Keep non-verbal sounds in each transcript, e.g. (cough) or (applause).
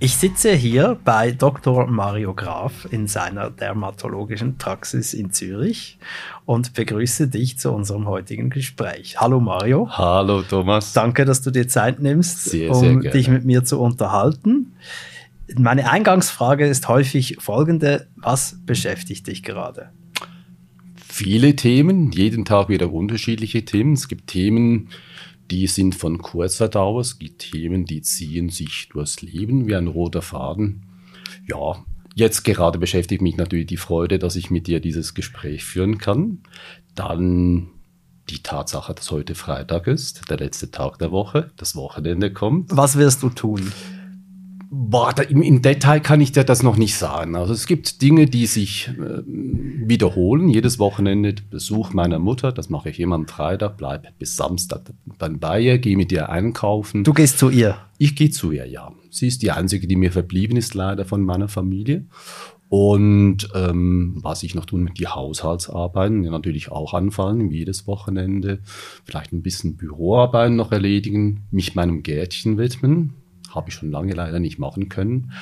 Ich sitze hier bei Dr. Mario Graf in seiner dermatologischen Praxis in Zürich und begrüße dich zu unserem heutigen Gespräch. Hallo Mario. Hallo Thomas. Danke, dass du dir Zeit nimmst, sehr, um sehr dich mit mir zu unterhalten. Meine Eingangsfrage ist häufig folgende. Was beschäftigt dich gerade? Viele Themen, jeden Tag wieder unterschiedliche Themen. Es gibt Themen, die sind von kurzer Dauer. Es gibt Themen, die ziehen sich durchs Leben wie ein roter Faden. Ja, jetzt gerade beschäftigt mich natürlich die Freude, dass ich mit dir dieses Gespräch führen kann. Dann die Tatsache, dass heute Freitag ist, der letzte Tag der Woche, das Wochenende kommt. Was wirst du tun? Boah, da, im, im, Detail kann ich dir das noch nicht sagen. Also es gibt Dinge, die sich äh, wiederholen. Jedes Wochenende Besuch meiner Mutter, das mache ich immer am Freitag, bleibe bis Samstag dann bei ihr, gehe mit ihr einkaufen. Du gehst zu ihr? Ich gehe zu ihr, ja. Sie ist die einzige, die mir verblieben ist, leider von meiner Familie. Und ähm, was ich noch tun die Haushaltsarbeiten, die natürlich auch anfallen, wie jedes Wochenende. Vielleicht ein bisschen Büroarbeiten noch erledigen, mich meinem Gärtchen widmen habe ich schon lange leider nicht machen können.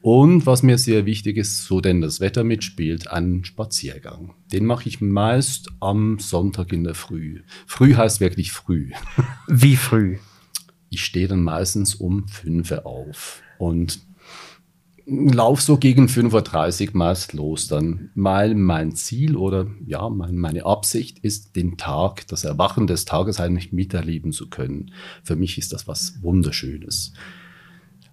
Und was mir sehr wichtig ist, so denn das Wetter mitspielt, einen Spaziergang. Den mache ich meist am Sonntag in der Früh. Früh heißt wirklich früh. (laughs) Wie früh? Ich stehe dann meistens um 5 Uhr auf und lauf so gegen 5.30 Uhr meist los dann, weil mein Ziel oder ja, mein, meine Absicht ist, den Tag, das Erwachen des Tages eigentlich miterleben zu können. Für mich ist das was Wunderschönes.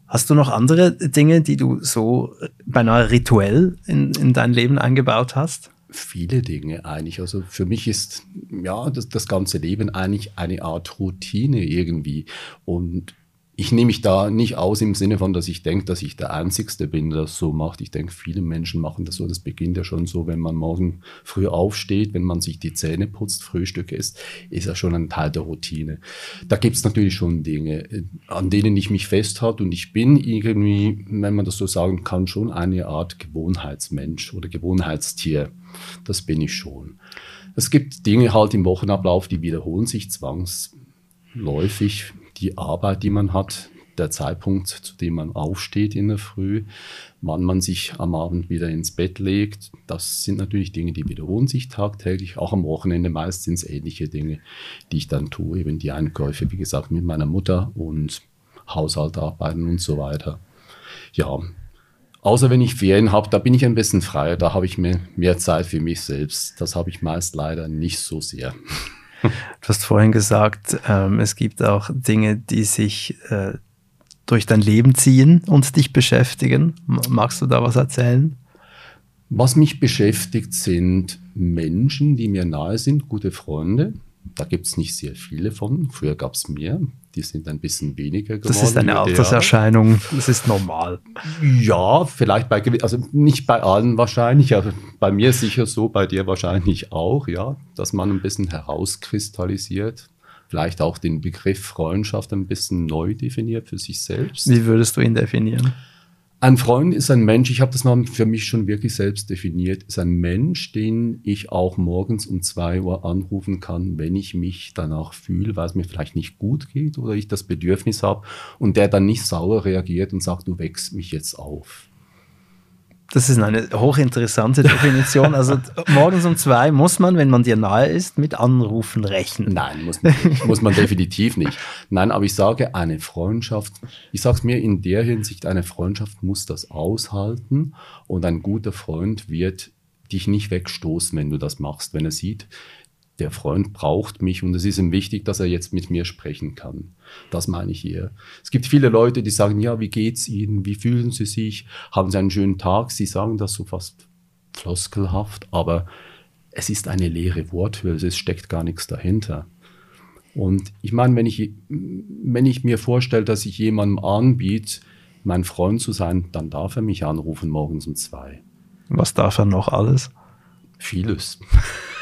Hast du noch andere Dinge, die du so beinahe rituell in, in dein Leben eingebaut hast? Viele Dinge eigentlich. Also für mich ist ja das, das ganze Leben eigentlich eine Art Routine irgendwie. Und ich nehme mich da nicht aus im Sinne von, dass ich denke, dass ich der Einzige bin, der das so macht. Ich denke, viele Menschen machen das so. Das beginnt ja schon so, wenn man morgen früh aufsteht, wenn man sich die Zähne putzt, Frühstück isst, ist ja schon ein Teil der Routine. Da gibt es natürlich schon Dinge, an denen ich mich festhalte und ich bin irgendwie, wenn man das so sagen kann, schon eine Art Gewohnheitsmensch oder Gewohnheitstier. Das bin ich schon. Es gibt Dinge halt im Wochenablauf, die wiederholen sich zwangsläufig die Arbeit, die man hat, der Zeitpunkt, zu dem man aufsteht in der Früh, wann man sich am Abend wieder ins Bett legt. Das sind natürlich Dinge, die wiederholen sich tagtäglich. Auch am Wochenende meist sind es ähnliche Dinge, die ich dann tue. Eben die Einkäufe, wie gesagt, mit meiner Mutter und Haushaltarbeiten und so weiter. Ja, Außer wenn ich Ferien habe, da bin ich ein bisschen freier, da habe ich mehr, mehr Zeit für mich selbst. Das habe ich meist leider nicht so sehr. Du hast vorhin gesagt, ähm, es gibt auch Dinge, die sich äh, durch dein Leben ziehen und dich beschäftigen. Magst du da was erzählen? Was mich beschäftigt, sind Menschen, die mir nahe sind, gute Freunde, da gibt es nicht sehr viele von. Früher gab es mehr. Die sind ein bisschen weniger geworden. Das ist eine Alterserscheinung. Das ist normal. Ja, vielleicht bei, also nicht bei allen wahrscheinlich, aber bei mir sicher so, bei dir wahrscheinlich auch, ja, dass man ein bisschen herauskristallisiert. Vielleicht auch den Begriff Freundschaft ein bisschen neu definiert für sich selbst. Wie würdest du ihn definieren? Ein Freund ist ein Mensch, ich habe das mal für mich schon wirklich selbst definiert, ist ein Mensch, den ich auch morgens um zwei Uhr anrufen kann, wenn ich mich danach fühle, weil es mir vielleicht nicht gut geht oder ich das Bedürfnis habe und der dann nicht sauer reagiert und sagt, du wächst mich jetzt auf. Das ist eine hochinteressante Definition. Also (laughs) morgens um zwei muss man, wenn man dir nahe ist, mit Anrufen rechnen. Nein, muss man, muss man definitiv nicht. Nein, aber ich sage, eine Freundschaft, ich sage es mir in der Hinsicht, eine Freundschaft muss das aushalten und ein guter Freund wird dich nicht wegstoßen, wenn du das machst, wenn er sieht, der Freund braucht mich und es ist ihm wichtig, dass er jetzt mit mir sprechen kann. Das meine ich hier. Es gibt viele Leute, die sagen, ja, wie geht's Ihnen? Wie fühlen Sie sich? Haben Sie einen schönen Tag? Sie sagen das so fast floskelhaft, aber es ist eine leere Worthülse, es steckt gar nichts dahinter. Und ich meine, wenn ich, wenn ich mir vorstelle, dass ich jemandem anbiete, mein Freund zu sein, dann darf er mich anrufen morgens um zwei. Was darf er noch alles? Vieles. (laughs)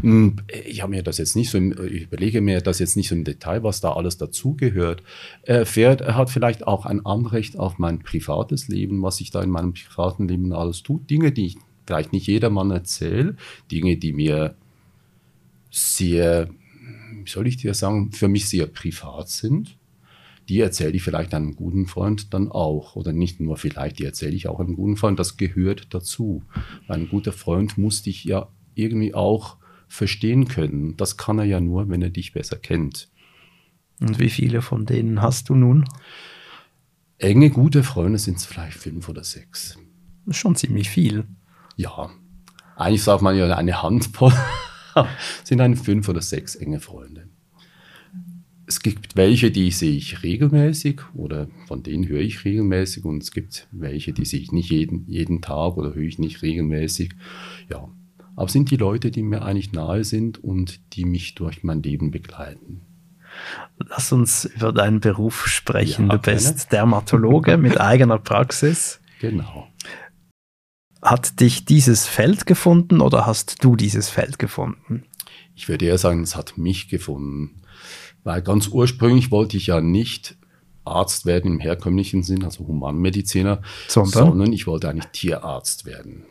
Hm, ich habe mir das jetzt nicht so, ich überlege mir das jetzt nicht so im Detail, was da alles dazugehört. Fährt, er hat vielleicht auch ein Anrecht auf mein privates Leben, was ich da in meinem privaten Leben alles tue. Dinge, die ich vielleicht nicht jedermann erzähle, Dinge, die mir sehr, wie soll ich dir sagen, für mich sehr privat sind die erzähle ich vielleicht einem guten Freund dann auch. Oder nicht nur vielleicht, die erzähle ich auch einem guten Freund. Das gehört dazu. Ein guter Freund muss dich ja irgendwie auch verstehen können. Das kann er ja nur, wenn er dich besser kennt. Und wie viele von denen hast du nun? Enge, gute Freunde sind es vielleicht fünf oder sechs. Das ist schon ziemlich viel. Ja, eigentlich sagt man ja eine Handvoll. (laughs) sind ein fünf oder sechs enge Freunde. Es gibt welche, die sehe ich regelmäßig oder von denen höre ich regelmäßig und es gibt welche, die sehe ich nicht jeden, jeden Tag oder höre ich nicht regelmäßig. Ja, aber sind die Leute, die mir eigentlich nahe sind und die mich durch mein Leben begleiten. Lass uns über deinen Beruf sprechen. Ja, du bist Dermatologe mit (laughs) eigener Praxis. Genau. Hat dich dieses Feld gefunden oder hast du dieses Feld gefunden? Ich würde eher sagen, es hat mich gefunden. Weil ganz ursprünglich wollte ich ja nicht Arzt werden im herkömmlichen Sinn, also Humanmediziner, sondern? sondern ich wollte eigentlich Tierarzt werden.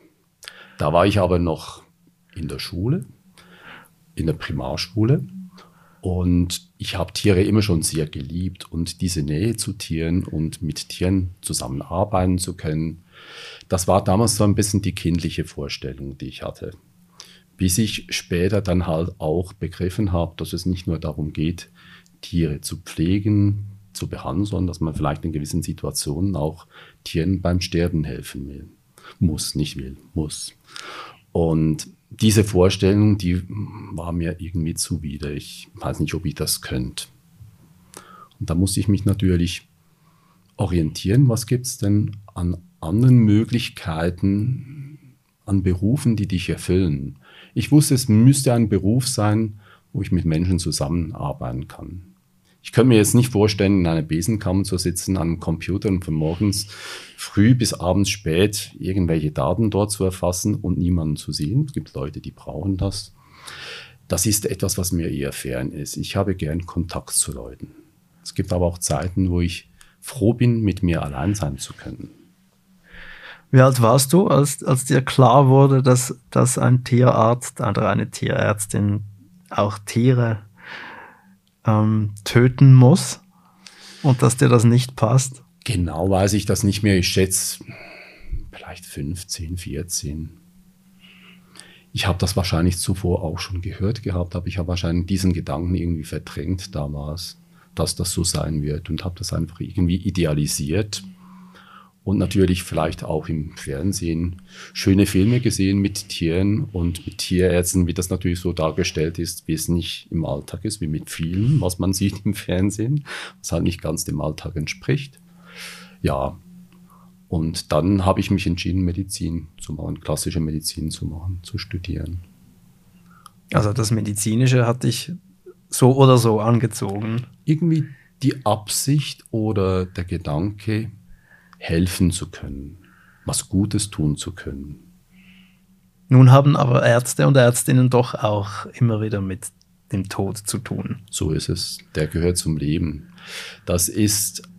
Da war ich aber noch in der Schule, in der Primarschule. Und ich habe Tiere immer schon sehr geliebt und diese Nähe zu Tieren und mit Tieren zusammenarbeiten zu können, das war damals so ein bisschen die kindliche Vorstellung, die ich hatte. Bis ich später dann halt auch begriffen habe, dass es nicht nur darum geht, Tiere zu pflegen, zu behandeln, sondern dass man vielleicht in gewissen Situationen auch Tieren beim Sterben helfen will. Muss, nicht will, muss. Und diese Vorstellung, die war mir irgendwie zuwider. Ich weiß nicht, ob ich das könnte. Und da musste ich mich natürlich orientieren, was gibt es denn an anderen Möglichkeiten, an Berufen, die dich erfüllen. Ich wusste, es müsste ein Beruf sein, wo ich mit Menschen zusammenarbeiten kann. Ich könnte mir jetzt nicht vorstellen, in einer Besenkammer zu sitzen, an einem Computer und von morgens früh bis abends spät irgendwelche Daten dort zu erfassen und niemanden zu sehen. Es gibt Leute, die brauchen das. Das ist etwas, was mir eher fern ist. Ich habe gern Kontakt zu Leuten. Es gibt aber auch Zeiten, wo ich froh bin, mit mir allein sein zu können. Wie alt warst du, als, als dir klar wurde, dass, dass ein Tierarzt oder eine Tierärztin auch Tiere ähm, töten muss und dass dir das nicht passt? Genau weiß ich das nicht mehr. Ich schätze vielleicht 15, 14. Ich habe das wahrscheinlich zuvor auch schon gehört gehabt, aber ich habe wahrscheinlich diesen Gedanken irgendwie verdrängt damals, dass das so sein wird und habe das einfach irgendwie idealisiert und natürlich vielleicht auch im Fernsehen schöne Filme gesehen mit Tieren und mit Tierärzten, wie das natürlich so dargestellt ist, wie es nicht im Alltag ist, wie mit vielen, was man (laughs) sieht im Fernsehen, was halt nicht ganz dem Alltag entspricht. Ja, und dann habe ich mich entschieden, Medizin zu machen, klassische Medizin zu machen, zu studieren. Also das Medizinische hat dich so oder so angezogen? Irgendwie die Absicht oder der Gedanke, helfen zu können, was Gutes tun zu können. Nun haben aber Ärzte und Ärztinnen doch auch immer wieder mit dem Tod zu tun. So ist es. Der gehört zum Leben. Das ist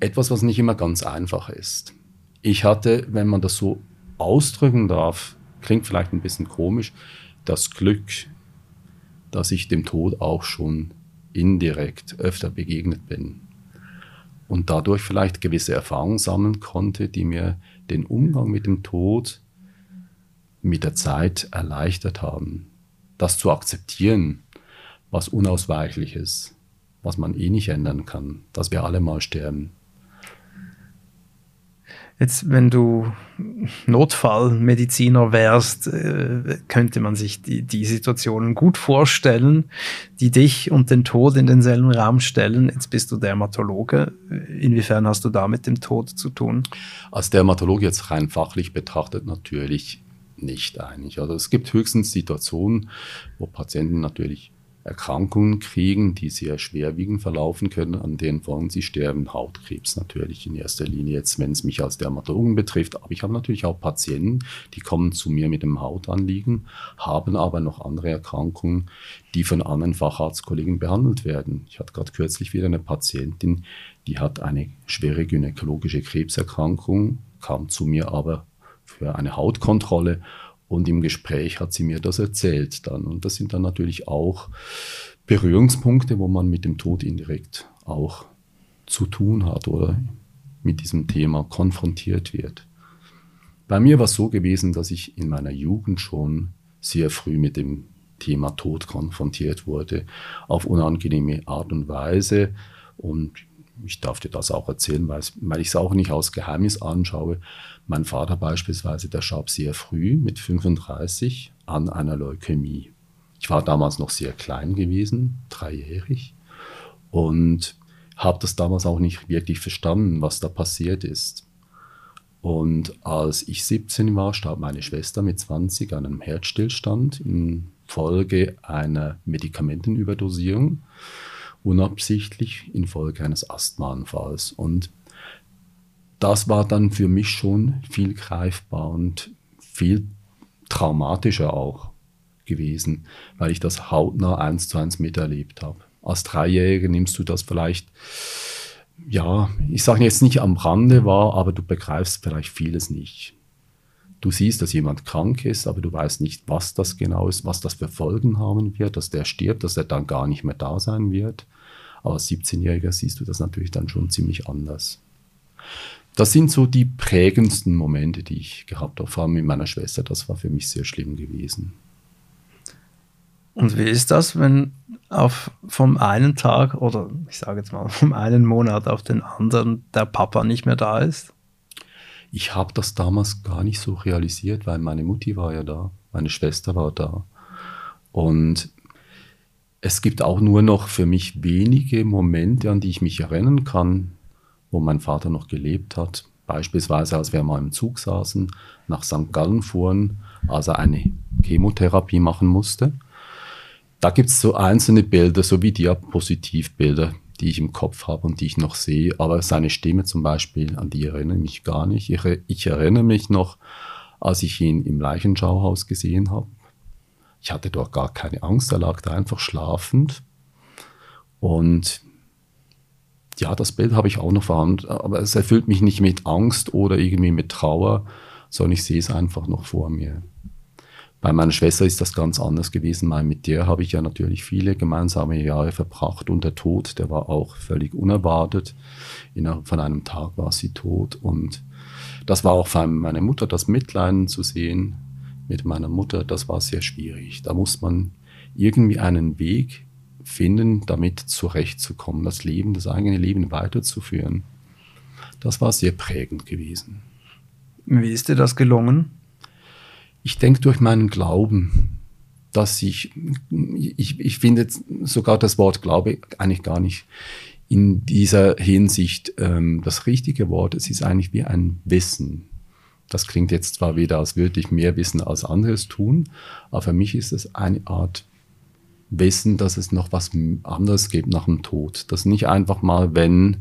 etwas, was nicht immer ganz einfach ist. Ich hatte, wenn man das so ausdrücken darf, klingt vielleicht ein bisschen komisch, das Glück, dass ich dem Tod auch schon indirekt öfter begegnet bin und dadurch vielleicht gewisse Erfahrungen sammeln konnte, die mir den Umgang mit dem Tod mit der Zeit erleichtert haben. Das zu akzeptieren, was unausweichlich ist, was man eh nicht ändern kann, dass wir alle mal sterben. Jetzt, wenn du Notfallmediziner wärst, äh, könnte man sich die, die Situationen gut vorstellen, die dich und den Tod in denselben Raum stellen. Jetzt bist du Dermatologe. Inwiefern hast du da mit dem Tod zu tun? Als Dermatologe jetzt rein fachlich betrachtet natürlich nicht eigentlich. Also es gibt höchstens Situationen, wo Patienten natürlich Erkrankungen kriegen, die sehr schwerwiegend verlaufen können, an denen folgen sie sterben. Hautkrebs natürlich in erster Linie jetzt, wenn es mich als Dermatologen betrifft. Aber ich habe natürlich auch Patienten, die kommen zu mir mit einem Hautanliegen, haben aber noch andere Erkrankungen, die von anderen Facharztkollegen behandelt werden. Ich hatte gerade kürzlich wieder eine Patientin, die hat eine schwere gynäkologische Krebserkrankung, kam zu mir aber für eine Hautkontrolle und im Gespräch hat sie mir das erzählt dann. Und das sind dann natürlich auch Berührungspunkte, wo man mit dem Tod indirekt auch zu tun hat oder mit diesem Thema konfrontiert wird. Bei mir war es so gewesen, dass ich in meiner Jugend schon sehr früh mit dem Thema Tod konfrontiert wurde, auf unangenehme Art und Weise. Und ich darf dir das auch erzählen, weil, ich es auch nicht aus Geheimnis anschaue. Mein Vater beispielsweise, der starb sehr früh mit 35 an einer Leukämie. Ich war damals noch sehr klein gewesen, dreijährig, und habe das damals auch nicht wirklich verstanden, was da passiert ist. Und als ich 17 war, starb meine Schwester mit 20 an einem Herzstillstand infolge einer Medikamentenüberdosierung, unabsichtlich infolge eines Asthmaanfalls. Und das war dann für mich schon viel greifbar und viel traumatischer auch gewesen, weil ich das hautnah eins zu eins miterlebt habe. Als Dreijähriger nimmst du das vielleicht, ja, ich sage jetzt nicht am Rande wahr, aber du begreifst vielleicht vieles nicht. Du siehst, dass jemand krank ist, aber du weißt nicht, was das genau ist, was das für Folgen haben wird, dass der stirbt, dass er dann gar nicht mehr da sein wird. Aber als 17-Jähriger siehst du das natürlich dann schon ziemlich anders. Das sind so die prägendsten Momente, die ich gehabt habe, vor allem mit meiner Schwester. Das war für mich sehr schlimm gewesen. Und wie ist das, wenn auf vom einen Tag oder ich sage jetzt mal vom einen Monat auf den anderen der Papa nicht mehr da ist? Ich habe das damals gar nicht so realisiert, weil meine Mutti war ja da, meine Schwester war da. Und es gibt auch nur noch für mich wenige Momente, an die ich mich erinnern kann, wo mein Vater noch gelebt hat. Beispielsweise, als wir mal im Zug saßen, nach St. Gallen fuhren, als er eine Chemotherapie machen musste. Da gibt es so einzelne Bilder, so wie Diapositivbilder, die ich im Kopf habe und die ich noch sehe. Aber seine Stimme zum Beispiel, an die erinnere ich mich gar nicht. Ich, ich erinnere mich noch, als ich ihn im Leichenschauhaus gesehen habe. Ich hatte dort gar keine Angst, er lag da einfach schlafend. Und ja, das Bild habe ich auch noch vorhanden, aber es erfüllt mich nicht mit Angst oder irgendwie mit Trauer, sondern ich sehe es einfach noch vor mir. Bei meiner Schwester ist das ganz anders gewesen, weil mit der habe ich ja natürlich viele gemeinsame Jahre verbracht und der Tod, der war auch völlig unerwartet. Innerhalb von einem Tag war sie tot und das war auch für meine Mutter, das Mitleiden zu sehen mit meiner Mutter, das war sehr schwierig. Da muss man irgendwie einen Weg finden, damit zurechtzukommen, das Leben, das eigene Leben weiterzuführen. Das war sehr prägend gewesen. Wie ist dir das gelungen? Ich denke durch meinen Glauben, dass ich, ich, ich finde sogar das Wort Glaube eigentlich gar nicht in dieser Hinsicht ähm, das richtige Wort. Es ist eigentlich wie ein Wissen. Das klingt jetzt zwar wieder, als würde ich mehr wissen als anderes tun, aber für mich ist es eine Art wissen, dass es noch was anderes gibt nach dem Tod. Dass nicht einfach mal, wenn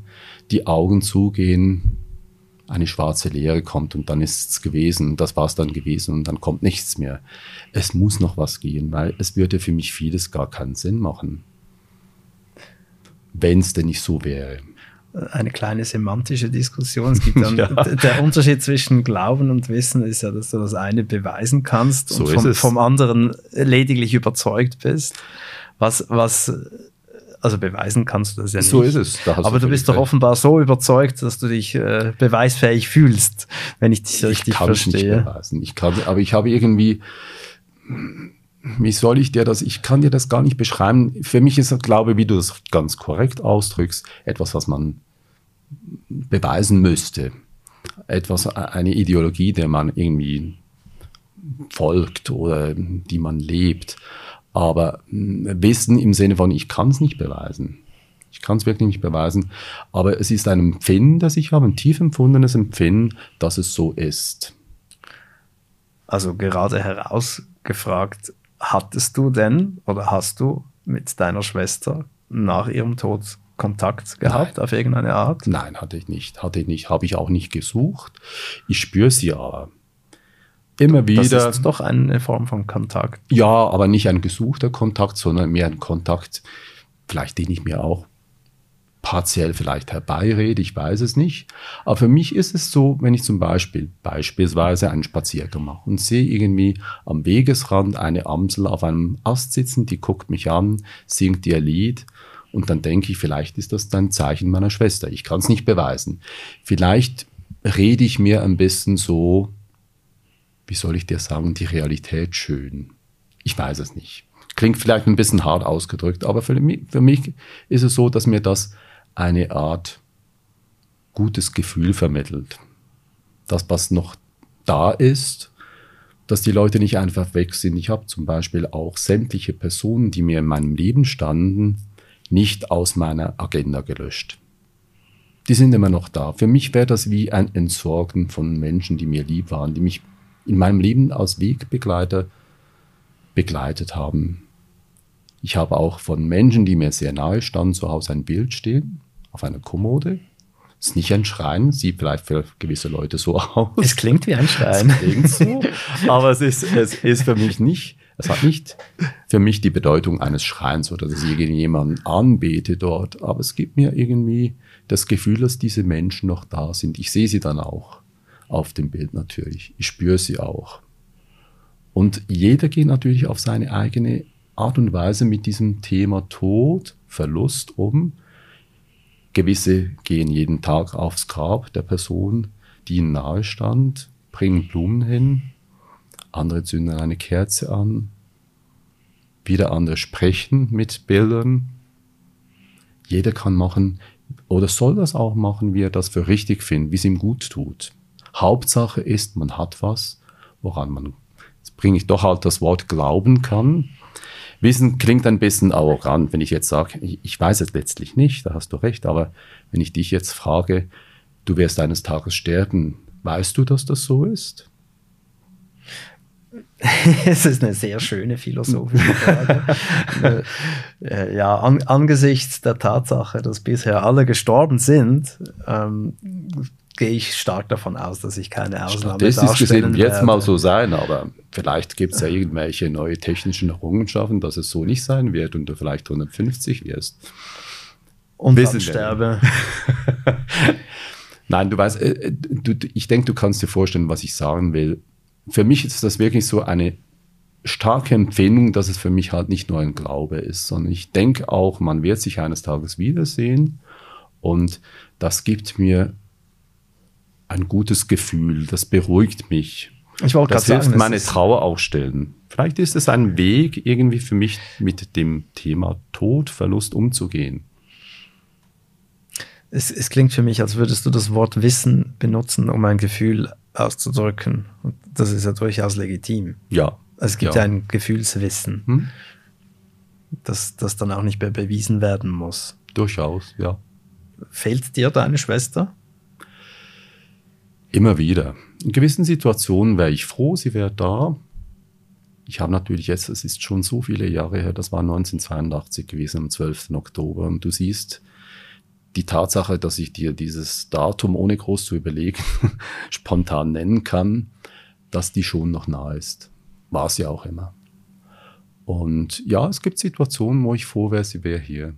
die Augen zugehen, eine schwarze Leere kommt und dann ist es gewesen, das war es dann gewesen und dann kommt nichts mehr. Es muss noch was gehen, weil es würde für mich vieles gar keinen Sinn machen, wenn es denn nicht so wäre. Eine kleine semantische Diskussion. Es gibt (laughs) dann ja. der Unterschied zwischen Glauben und Wissen ist ja, dass du das eine beweisen kannst so und vom, vom anderen lediglich überzeugt bist. Was, was also beweisen kannst du das ja nicht. So ist es. Aber du bist doch offenbar so überzeugt, dass du dich äh, beweisfähig fühlst, wenn ich dich ich richtig kann verstehe. Nicht beweisen. Ich kann, aber ich habe irgendwie, wie soll ich dir das, ich kann dir das gar nicht beschreiben. Für mich ist glaube wie du das ganz korrekt ausdrückst, etwas, was man beweisen müsste. Etwas, eine Ideologie, der man irgendwie folgt oder die man lebt. Aber hm, Wissen im Sinne von, ich kann es nicht beweisen. Ich kann es wirklich nicht beweisen. Aber es ist ein Empfinden, das ich habe, ein tief empfundenes Empfinden, dass es so ist. Also gerade herausgefragt, hattest du denn oder hast du mit deiner Schwester nach ihrem Tod Kontakt gehabt Nein. auf irgendeine Art? Nein, hatte ich nicht. Hatte ich nicht. Habe ich auch nicht gesucht. Ich spüre sie aber. Immer wieder. Das ist doch eine Form von Kontakt. Ja, aber nicht ein gesuchter Kontakt, sondern mehr ein Kontakt, vielleicht den ich mir auch partiell vielleicht herbeirede, ich weiß es nicht. Aber für mich ist es so, wenn ich zum Beispiel beispielsweise einen Spaziergang mache und sehe irgendwie am Wegesrand eine Amsel auf einem Ast sitzen, die guckt mich an, singt ihr Lied und dann denke ich, vielleicht ist das ein Zeichen meiner Schwester. Ich kann es nicht beweisen. Vielleicht rede ich mir ein bisschen so, wie soll ich dir sagen, die Realität schön. Ich weiß es nicht. Klingt vielleicht ein bisschen hart ausgedrückt, aber für mich, für mich ist es so, dass mir das eine Art gutes Gefühl vermittelt. Das, was noch da ist, dass die Leute nicht einfach weg sind. Ich habe zum Beispiel auch sämtliche Personen, die mir in meinem Leben standen, nicht aus meiner Agenda gelöscht. Die sind immer noch da. Für mich wäre das wie ein Entsorgen von Menschen, die mir lieb waren, die mich in meinem Leben als Wegbegleiter begleitet haben. Ich habe auch von Menschen, die mir sehr nahe standen, zu Hause ein Bild stehen auf einer Kommode. Ist nicht ein Schrein, sieht vielleicht für gewisse Leute so aus. Es klingt wie ein Schrein. Es klingt so, aber es ist, es ist für mich nicht, es hat nicht für mich die Bedeutung eines Schreins oder dass ich irgendjemanden anbete dort, aber es gibt mir irgendwie das Gefühl, dass diese Menschen noch da sind. Ich sehe sie dann auch auf dem Bild natürlich. Ich spüre sie auch. Und jeder geht natürlich auf seine eigene Art und Weise mit diesem Thema Tod, Verlust um. Gewisse gehen jeden Tag aufs Grab der Person, die ihnen nahe stand, bringen Blumen hin, andere zünden eine Kerze an, wieder andere sprechen mit Bildern. Jeder kann machen oder soll das auch machen, wie er das für richtig findet, wie es ihm gut tut. Hauptsache ist, man hat was, woran man, jetzt bringe ich doch halt das Wort glauben kann, Wissen klingt ein bisschen arrogant, wenn ich jetzt sage, ich weiß es letztlich nicht, da hast du recht, aber wenn ich dich jetzt frage, du wirst eines Tages sterben, weißt du, dass das so ist? (laughs) es ist eine sehr schöne philosophische Frage. (laughs) Äh, ja, an, angesichts der Tatsache, dass bisher alle gestorben sind, ähm, gehe ich stark davon aus, dass ich keine Ausnahme Statistisch gesehen wird es mal so sein, aber vielleicht gibt es ja irgendwelche neue technischen Errungenschaften, dass es so nicht sein wird und du vielleicht 150 wirst. Und Wissen dann sterbe. (laughs) Nein, du weißt, äh, du, ich denke, du kannst dir vorstellen, was ich sagen will. Für mich ist das wirklich so eine starke Empfindung, dass es für mich halt nicht nur ein Glaube ist, sondern ich denke auch, man wird sich eines Tages wiedersehen und das gibt mir ein gutes Gefühl, das beruhigt mich. Ich wollte das hilft sagen, meine Trauer auch stillen. Vielleicht ist es ein Weg, irgendwie für mich mit dem Thema Tod, Verlust umzugehen. Es, es, klingt für mich, als würdest du das Wort Wissen benutzen, um ein Gefühl auszudrücken. Und das ist ja durchaus legitim. Ja. Es gibt ja, ja ein Gefühlswissen, hm? das, das dann auch nicht mehr bewiesen werden muss. Durchaus, ja. Fehlt dir deine Schwester? Immer wieder. In gewissen Situationen wäre ich froh, sie wäre da. Ich habe natürlich jetzt, es ist schon so viele Jahre her, das war 1982 gewesen, am 12. Oktober. Und du siehst die Tatsache, dass ich dir dieses Datum ohne groß zu überlegen (laughs) spontan nennen kann, dass die schon noch nah ist. War ja auch immer. Und ja, es gibt Situationen, wo ich froh wäre, sie wäre hier.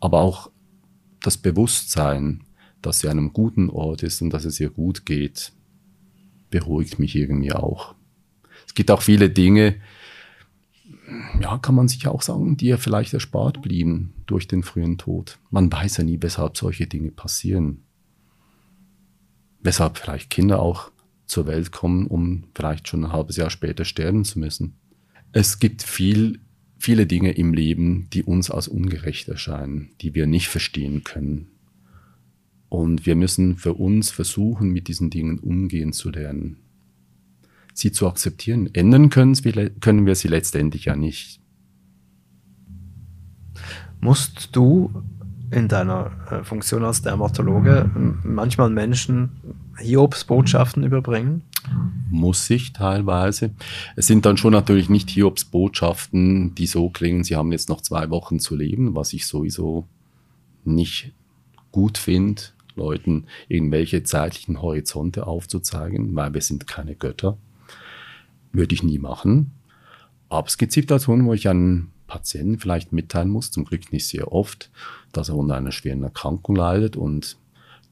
Aber auch das Bewusstsein, dass sie an einem guten Ort ist und dass es ihr gut geht, beruhigt mich irgendwie auch. Es gibt auch viele Dinge, ja, kann man sich auch sagen, die ja vielleicht erspart blieben durch den frühen Tod. Man weiß ja nie, weshalb solche Dinge passieren. Weshalb vielleicht Kinder auch zur Welt kommen, um vielleicht schon ein halbes Jahr später sterben zu müssen. Es gibt viel, viele Dinge im Leben, die uns als ungerecht erscheinen, die wir nicht verstehen können. Und wir müssen für uns versuchen, mit diesen Dingen umgehen zu lernen. Sie zu akzeptieren. Ändern können wir sie letztendlich ja nicht. Musst du in deiner äh, Funktion als Dermatologe manchmal Menschen Hiobs Botschaften überbringen? muss ich teilweise. Es sind dann schon natürlich nicht Hiobs Botschaften, die so klingen, sie haben jetzt noch zwei Wochen zu leben, was ich sowieso nicht gut finde, Leuten irgendwelche zeitlichen Horizonte aufzuzeigen, weil wir sind keine Götter. Würde ich nie machen. Aber es gibt Situationen, wo ich einen Patienten vielleicht mitteilen muss, zum Glück nicht sehr oft, dass er unter einer schweren Erkrankung leidet und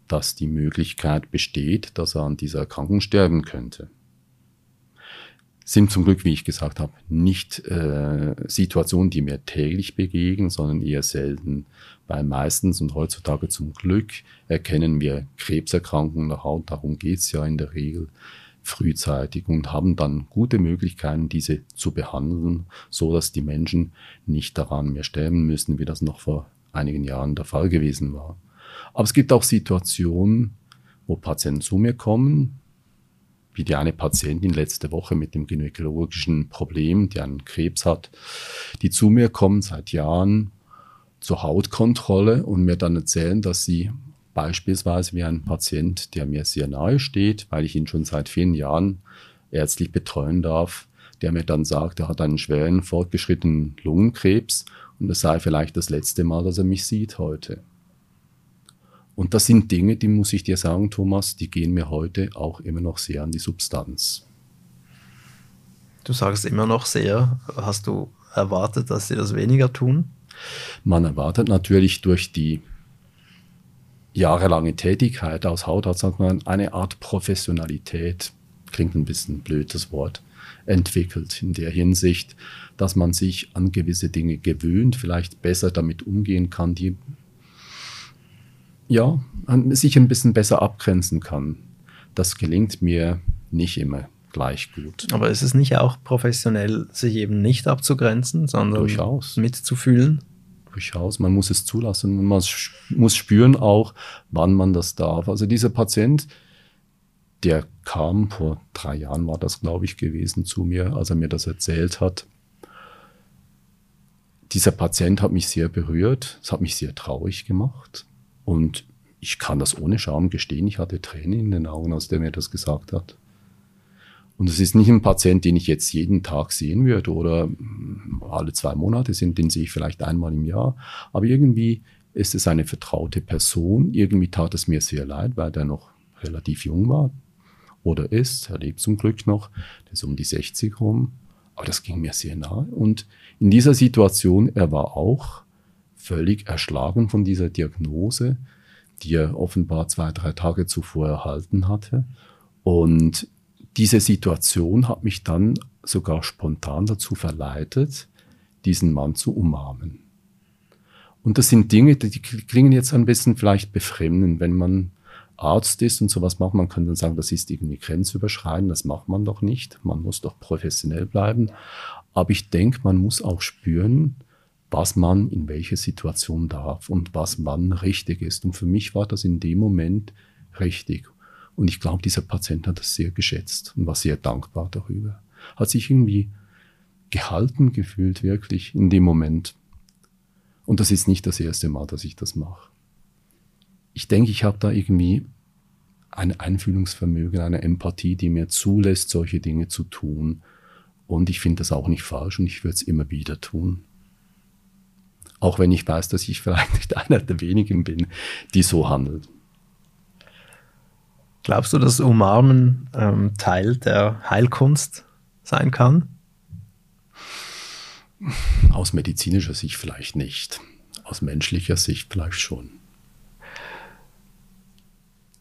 dass die Möglichkeit besteht, dass er an dieser Erkrankung sterben könnte. Sind zum Glück, wie ich gesagt habe, nicht äh, Situationen, die mir täglich begegnen, sondern eher selten, weil meistens und heutzutage zum Glück erkennen wir Krebserkrankungen der Haut, darum geht's ja in der Regel, frühzeitig und haben dann gute Möglichkeiten, diese zu behandeln, so dass die Menschen nicht daran mehr sterben müssen, wie das noch vor einigen Jahren der Fall gewesen war. Aber es gibt auch Situationen, wo Patienten zu mir kommen, wie die eine Patientin letzte Woche mit dem gynäkologischen Problem, die einen Krebs hat, die zu mir kommen seit Jahren zur Hautkontrolle und mir dann erzählen, dass sie Beispielsweise wie ein Patient, der mir sehr nahe steht, weil ich ihn schon seit vielen Jahren ärztlich betreuen darf, der mir dann sagt, er hat einen schweren, fortgeschrittenen Lungenkrebs und es sei vielleicht das letzte Mal, dass er mich sieht heute. Und das sind Dinge, die muss ich dir sagen, Thomas, die gehen mir heute auch immer noch sehr an die Substanz. Du sagst immer noch sehr. Hast du erwartet, dass sie das weniger tun? Man erwartet natürlich durch die jahrelange Tätigkeit aus Hautarzt hat man eine Art Professionalität, klingt ein bisschen blöd das Wort, entwickelt in der Hinsicht, dass man sich an gewisse Dinge gewöhnt, vielleicht besser damit umgehen kann, die ja, sich ein bisschen besser abgrenzen kann. Das gelingt mir nicht immer gleich gut. Aber ist es nicht auch professionell, sich eben nicht abzugrenzen, sondern Durchaus. mitzufühlen? durchaus. Man muss es zulassen. Man muss spüren auch, wann man das darf. Also dieser Patient, der kam vor drei Jahren, war das, glaube ich, gewesen zu mir, als er mir das erzählt hat. Dieser Patient hat mich sehr berührt. Es hat mich sehr traurig gemacht. Und ich kann das ohne Scham gestehen. Ich hatte Tränen in den Augen, als der mir das gesagt hat. Und es ist nicht ein Patient, den ich jetzt jeden Tag sehen würde oder alle zwei Monate sind, den sehe ich vielleicht einmal im Jahr. Aber irgendwie ist es eine vertraute Person. Irgendwie tat es mir sehr leid, weil der noch relativ jung war oder ist. Er lebt zum Glück noch. Der ist um die 60 rum. Aber das ging mir sehr nahe. Und in dieser Situation, er war auch völlig erschlagen von dieser Diagnose, die er offenbar zwei, drei Tage zuvor erhalten hatte. Und diese Situation hat mich dann sogar spontan dazu verleitet, diesen Mann zu umarmen. Und das sind Dinge, die klingen jetzt ein bisschen vielleicht befremden, wenn man Arzt ist und sowas macht. Man kann dann sagen, das ist irgendwie grenzüberschreitend, das macht man doch nicht. Man muss doch professionell bleiben. Aber ich denke, man muss auch spüren, was man in welcher Situation darf und was wann richtig ist. Und für mich war das in dem Moment richtig. Und ich glaube, dieser Patient hat das sehr geschätzt und war sehr dankbar darüber. Hat sich irgendwie gehalten gefühlt, wirklich in dem Moment. Und das ist nicht das erste Mal, dass ich das mache. Ich denke, ich habe da irgendwie ein Einfühlungsvermögen, eine Empathie, die mir zulässt, solche Dinge zu tun. Und ich finde das auch nicht falsch und ich würde es immer wieder tun. Auch wenn ich weiß, dass ich vielleicht nicht (laughs) einer der wenigen bin, die so handelt. Glaubst du, dass Umarmen ähm, Teil der Heilkunst sein kann? Aus medizinischer Sicht vielleicht nicht. Aus menschlicher Sicht vielleicht schon.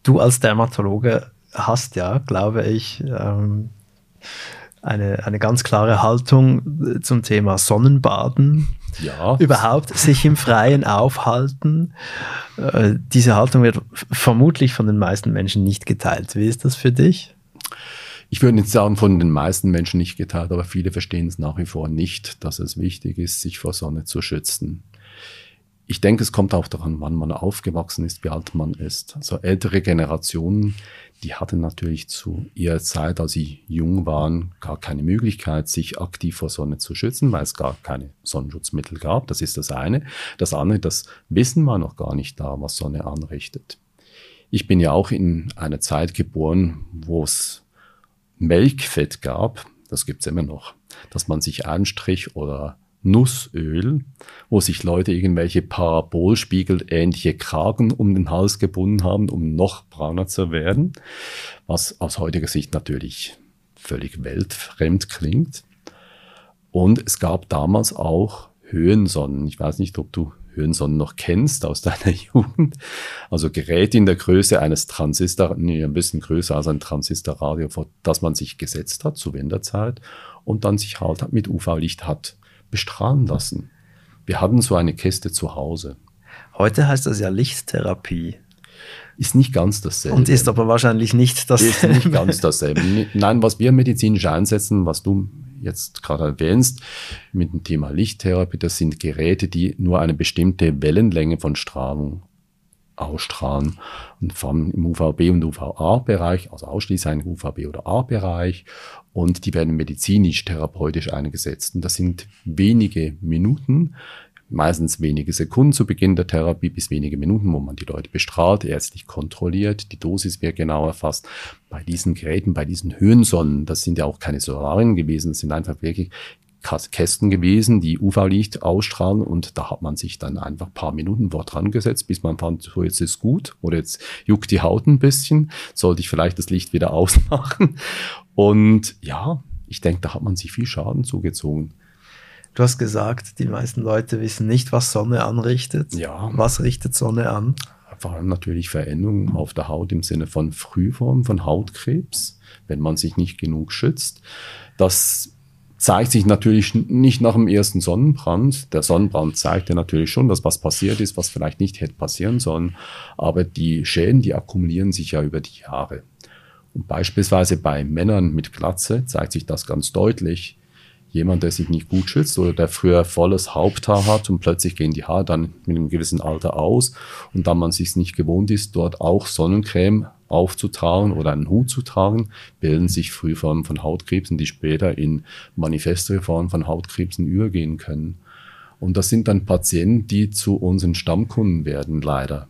Du als Dermatologe hast ja, glaube ich, ähm, eine, eine ganz klare Haltung zum Thema Sonnenbaden. Ja. Überhaupt sich im Freien aufhalten. Äh, diese Haltung wird vermutlich von den meisten Menschen nicht geteilt. Wie ist das für dich? Ich würde nicht sagen, von den meisten Menschen nicht geteilt, aber viele verstehen es nach wie vor nicht, dass es wichtig ist, sich vor Sonne zu schützen. Ich denke, es kommt auch daran, wann man aufgewachsen ist, wie alt man ist. Also ältere Generationen, die hatten natürlich zu ihrer Zeit, als sie jung waren, gar keine Möglichkeit, sich aktiv vor Sonne zu schützen, weil es gar keine Sonnenschutzmittel gab. Das ist das eine. Das andere, das Wissen war noch gar nicht da, was Sonne anrichtet. Ich bin ja auch in einer Zeit geboren, wo es Melkfett gab, das gibt's immer noch, dass man sich anstrich oder Nussöl, wo sich Leute irgendwelche Parabolspiegel ähnliche Kragen um den Hals gebunden haben, um noch brauner zu werden, was aus heutiger Sicht natürlich völlig weltfremd klingt. Und es gab damals auch Höhensonnen. Ich weiß nicht, ob du Höhensonnen noch kennst aus deiner (laughs) Jugend. Also Geräte in der Größe eines Transistor, nee, ein bisschen größer als ein Transistorradio, das man sich gesetzt hat zu Wenderzeit und dann sich halt mit UV-Licht hat bestrahlen lassen. Wir hatten so eine Kiste zu Hause. Heute heißt das ja Lichttherapie. Ist nicht ganz dasselbe. Und ist aber wahrscheinlich nicht dasselbe. Ist nicht ganz dasselbe. Nein, was wir medizinisch einsetzen, was du jetzt gerade erwähnst, mit dem Thema Lichttherapie, das sind Geräte, die nur eine bestimmte Wellenlänge von Strahlung ausstrahlen und vom im UVB und UVA-Bereich, also ausschließlich ein UVB oder A-Bereich und die werden medizinisch, therapeutisch eingesetzt. Und das sind wenige Minuten, meistens wenige Sekunden zu Beginn der Therapie bis wenige Minuten, wo man die Leute bestrahlt, ärztlich kontrolliert, die Dosis wird genau erfasst. Bei diesen Geräten, bei diesen Höhensonnen, das sind ja auch keine Solarien gewesen, das sind einfach wirklich Kästen gewesen, die UV-Licht ausstrahlen und da hat man sich dann einfach ein paar Minuten dort dran gesetzt, bis man fand, so jetzt ist gut oder jetzt juckt die Haut ein bisschen, sollte ich vielleicht das Licht wieder (laughs) ausmachen. Und ja, ich denke, da hat man sich viel Schaden zugezogen. Du hast gesagt, die meisten Leute wissen nicht, was Sonne anrichtet. Ja. Was richtet Sonne an? Vor allem natürlich Veränderungen auf der Haut im Sinne von Frühform von Hautkrebs, wenn man sich nicht genug schützt. Das zeigt sich natürlich nicht nach dem ersten Sonnenbrand. Der Sonnenbrand zeigt ja natürlich schon, dass was passiert ist, was vielleicht nicht hätte passieren sollen. Aber die Schäden, die akkumulieren sich ja über die Jahre. Und beispielsweise bei Männern mit Glatze zeigt sich das ganz deutlich. Jemand, der sich nicht gut schützt oder der früher volles Haupthaar hat und plötzlich gehen die Haare dann mit einem gewissen Alter aus und da man sich nicht gewohnt ist, dort auch Sonnencreme aufzutragen oder einen Hut zu tragen, bilden sich Frühformen von Hautkrebsen, die später in manifestere Formen von Hautkrebsen übergehen können. Und das sind dann Patienten, die zu unseren Stammkunden werden, leider.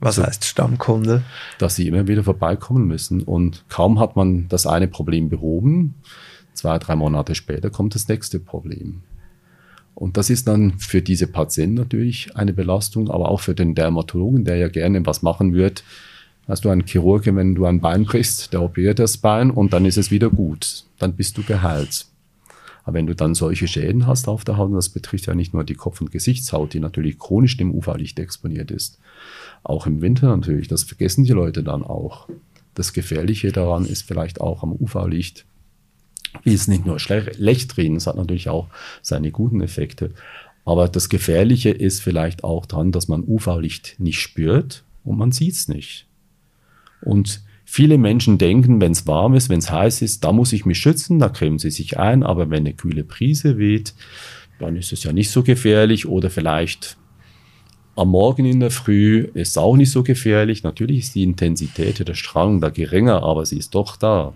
Was so, heißt Stammkunde? Dass sie immer wieder vorbeikommen müssen. Und kaum hat man das eine Problem behoben, zwei, drei Monate später kommt das nächste Problem. Und das ist dann für diese Patienten natürlich eine Belastung, aber auch für den Dermatologen, der ja gerne was machen wird, Hast du einen Chirurgen, wenn du ein Bein brichst, der operiert das Bein und dann ist es wieder gut. Dann bist du geheilt. Aber wenn du dann solche Schäden hast auf der Haut, und das betrifft ja nicht nur die Kopf- und Gesichtshaut, die natürlich chronisch dem UV-Licht exponiert ist, auch im Winter natürlich, das vergessen die Leute dann auch. Das Gefährliche daran ist vielleicht auch am UV-Licht, es nicht nur schlecht reden, es hat natürlich auch seine guten Effekte. Aber das Gefährliche ist vielleicht auch daran, dass man UV-Licht nicht spürt und man sieht es nicht. Und viele Menschen denken, wenn es warm ist, wenn es heiß ist, da muss ich mich schützen, da cremen sie sich ein, aber wenn eine kühle Brise weht, dann ist es ja nicht so gefährlich oder vielleicht am Morgen in der Früh ist es auch nicht so gefährlich. Natürlich ist die Intensität der Strahlung da geringer, aber sie ist doch da.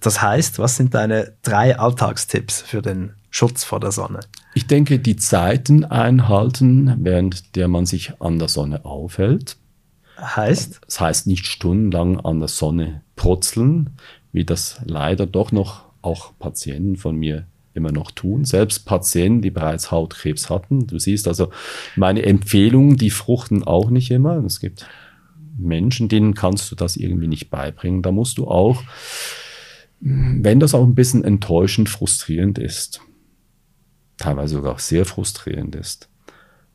Das heißt, was sind deine drei Alltagstipps für den Schutz vor der Sonne? Ich denke, die Zeiten einhalten, während der man sich an der Sonne aufhält. Heißt? Das heißt nicht stundenlang an der Sonne protzeln, wie das leider doch noch auch Patienten von mir immer noch tun. Selbst Patienten, die bereits Hautkrebs hatten. Du siehst also, meine Empfehlungen, die fruchten auch nicht immer. Es gibt Menschen, denen kannst du das irgendwie nicht beibringen. Da musst du auch, wenn das auch ein bisschen enttäuschend, frustrierend ist, teilweise sogar sehr frustrierend ist,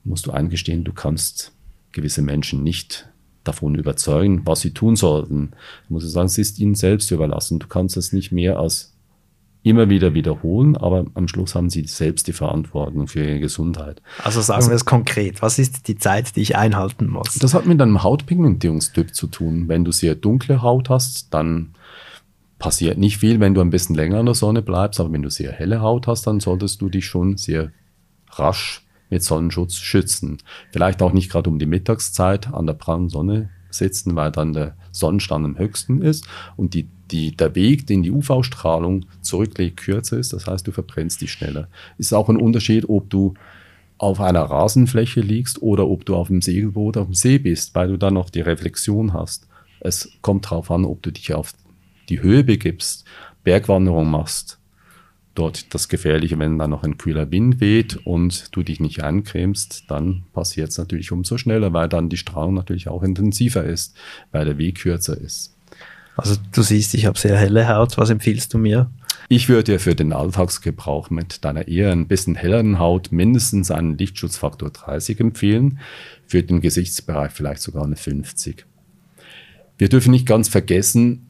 musst du eingestehen, du kannst gewisse Menschen nicht davon überzeugen, was sie tun sollten. Ich muss sagen, es ist ihnen selbst überlassen. Du kannst es nicht mehr als immer wieder wiederholen, aber am Schluss haben sie selbst die Verantwortung für ihre Gesundheit. Also sagen also, wir es konkret. Was ist die Zeit, die ich einhalten muss? Das hat mit einem Hautpigmentierungstyp zu tun. Wenn du sehr dunkle Haut hast, dann passiert nicht viel, wenn du ein bisschen länger in der Sonne bleibst, aber wenn du sehr helle Haut hast, dann solltest du dich schon sehr rasch mit Sonnenschutz schützen. Vielleicht auch nicht gerade um die Mittagszeit an der prallen Sonne sitzen, weil dann der Sonnenstand am höchsten ist und die, die, der Weg, den die UV-Strahlung zurücklegt, kürzer ist. Das heißt, du verbrennst dich schneller. Ist auch ein Unterschied, ob du auf einer Rasenfläche liegst oder ob du auf dem Segelboot auf dem See bist, weil du dann noch die Reflexion hast. Es kommt darauf an, ob du dich auf die Höhe begibst, Bergwanderung machst, dort das Gefährliche, wenn dann noch ein kühler Wind weht und du dich nicht eincremst, dann passiert es natürlich umso schneller, weil dann die Strahlung natürlich auch intensiver ist, weil der Weg kürzer ist. Also du siehst, ich habe sehr helle Haut. Was empfiehlst du mir? Ich würde dir für den Alltagsgebrauch mit deiner eher ein bisschen helleren Haut mindestens einen Lichtschutzfaktor 30 empfehlen, für den Gesichtsbereich vielleicht sogar eine 50. Wir dürfen nicht ganz vergessen,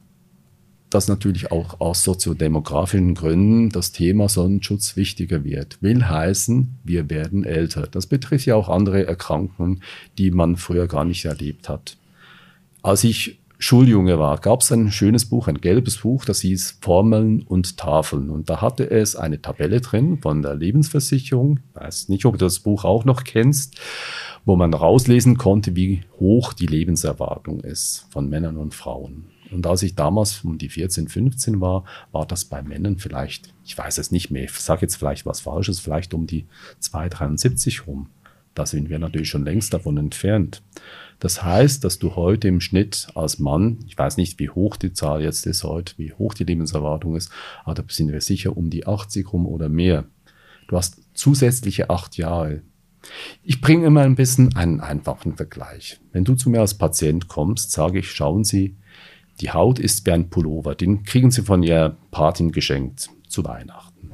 dass natürlich auch aus soziodemografischen Gründen das Thema Sonnenschutz wichtiger wird. Will heißen, wir werden älter. Das betrifft ja auch andere Erkrankungen, die man früher gar nicht erlebt hat. Als ich Schuljunge war, gab es ein schönes Buch, ein gelbes Buch, das hieß Formeln und Tafeln. Und da hatte es eine Tabelle drin von der Lebensversicherung. Ich weiß nicht, ob du das Buch auch noch kennst, wo man rauslesen konnte, wie hoch die Lebenserwartung ist von Männern und Frauen. Und als ich damals um die 14, 15 war, war das bei Männern vielleicht, ich weiß es nicht mehr, ich sage jetzt vielleicht was Falsches, vielleicht um die 273 rum. Da sind wir natürlich schon längst davon entfernt. Das heißt, dass du heute im Schnitt als Mann, ich weiß nicht, wie hoch die Zahl jetzt ist heute, wie hoch die Lebenserwartung ist, aber da sind wir sicher um die 80 rum oder mehr. Du hast zusätzliche acht Jahre. Ich bringe immer ein bisschen einen einfachen Vergleich. Wenn du zu mir als Patient kommst, sage ich, schauen Sie, die Haut ist wie ein Pullover, den kriegen Sie von Ihrer Patin geschenkt zu Weihnachten.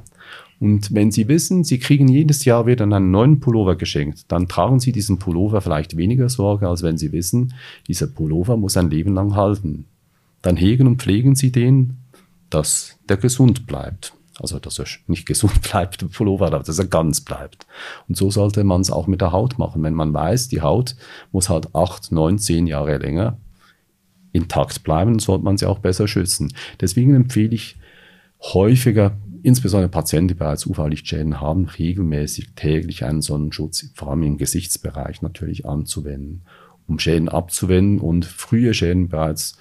Und wenn Sie wissen, Sie kriegen jedes Jahr wieder einen neuen Pullover geschenkt, dann tragen Sie diesen Pullover vielleicht weniger Sorge, als wenn Sie wissen, dieser Pullover muss ein Leben lang halten. Dann hegen und pflegen Sie den, dass der gesund bleibt. Also, dass er nicht gesund (laughs) bleibt, der Pullover, aber dass er ganz bleibt. Und so sollte man es auch mit der Haut machen. Wenn man weiß, die Haut muss halt acht, neun, zehn Jahre länger intakt bleiben, sollte man sie auch besser schützen. Deswegen empfehle ich häufiger, insbesondere Patienten, die bereits UV-Lichtschäden haben, regelmäßig täglich einen Sonnenschutz, vor allem im Gesichtsbereich natürlich anzuwenden, um Schäden abzuwenden und frühe Schäden bereits,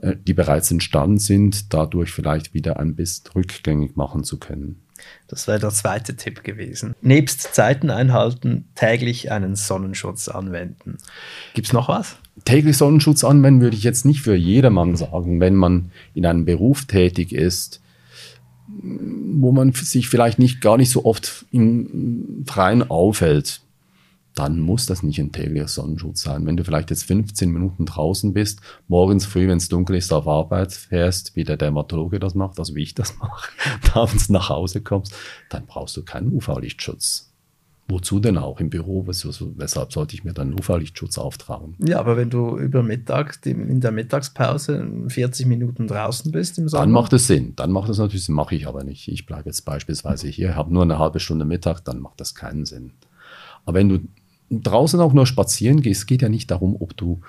äh, die bereits entstanden sind, dadurch vielleicht wieder ein bisschen rückgängig machen zu können. Das wäre der zweite Tipp gewesen. Nebst Zeiten einhalten, täglich einen Sonnenschutz anwenden. Gibt es noch was? Täglich Sonnenschutz anwenden würde ich jetzt nicht für jedermann sagen, wenn man in einem Beruf tätig ist, wo man sich vielleicht nicht gar nicht so oft im Freien aufhält, dann muss das nicht ein täglicher Sonnenschutz sein. Wenn du vielleicht jetzt 15 Minuten draußen bist, morgens früh, wenn es dunkel ist, auf Arbeit fährst, wie der Dermatologe das macht, also wie ich das (laughs) mache, abends nach Hause kommst, dann brauchst du keinen UV-Lichtschutz. Wozu denn auch im Büro? Weshalb sollte ich mir dann UV-Lichtschutz auftragen? Ja, aber wenn du über Mittag, in der Mittagspause 40 Minuten draußen bist im Sommer. Dann macht es Sinn. Dann macht es natürlich Sinn, mache ich aber nicht. Ich bleibe jetzt beispielsweise hier, habe nur eine halbe Stunde Mittag, dann macht das keinen Sinn. Aber wenn du draußen auch nur spazieren gehst, geht ja nicht darum, ob du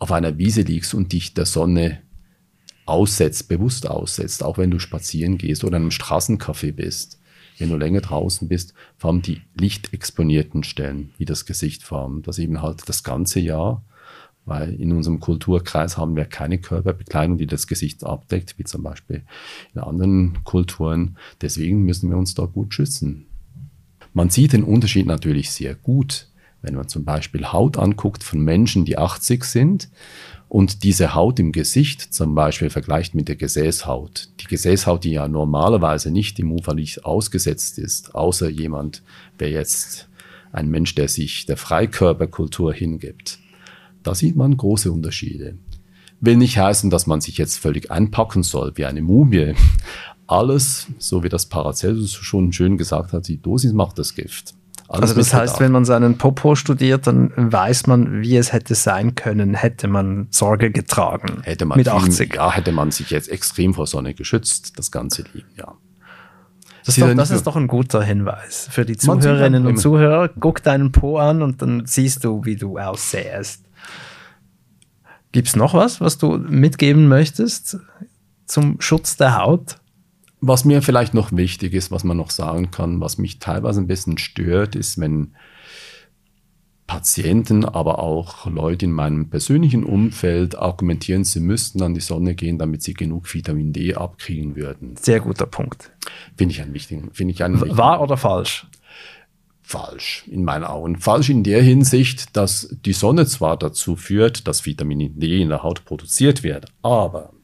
auf einer Wiese liegst und dich der Sonne aussetzt, bewusst aussetzt, auch wenn du spazieren gehst oder in einem Straßencafé bist wenn du länger draußen bist, vor allem die lichtexponierten Stellen, wie das Gesicht formen. Das eben halt das ganze Jahr, weil in unserem Kulturkreis haben wir keine Körperbekleidung, die das Gesicht abdeckt, wie zum Beispiel in anderen Kulturen. Deswegen müssen wir uns da gut schützen. Man sieht den Unterschied natürlich sehr gut, wenn man zum Beispiel Haut anguckt von Menschen, die 80 sind und diese Haut im Gesicht zum Beispiel vergleicht mit der Gesäßhaut. Die Gesäßhaut, die ja normalerweise nicht im Uferlicht ausgesetzt ist, außer jemand wäre jetzt ein Mensch, der sich der Freikörperkultur hingibt. Da sieht man große Unterschiede. Will nicht heißen, dass man sich jetzt völlig einpacken soll wie eine Mumie. (laughs) Alles, so wie das Paracelsus schon schön gesagt hat, die Dosis macht das Gift. Alles also das heißt, wenn man seinen Popo studiert, dann weiß man, wie es hätte sein können, hätte man Sorge getragen. Hätte man mit 80. Ja, hätte man sich jetzt extrem vor Sonne geschützt, das ganze Leben, ja. Das, ist doch, das ist doch ein guter Hinweis für die Zuhörerinnen und Zuhörer. Guck deinen Po an und dann siehst du, wie du aussehst. Gibt es noch was, was du mitgeben möchtest zum Schutz der Haut? Was mir vielleicht noch wichtig ist, was man noch sagen kann, was mich teilweise ein bisschen stört, ist, wenn Patienten, aber auch Leute in meinem persönlichen Umfeld argumentieren, sie müssten an die Sonne gehen, damit sie genug Vitamin D abkriegen würden. Sehr guter Punkt. Finde ich einen wichtigen, finde ich einen Wahr oder falsch? Falsch, in meinen Augen. Falsch in der Hinsicht, dass die Sonne zwar dazu führt, dass Vitamin D in der Haut produziert wird, aber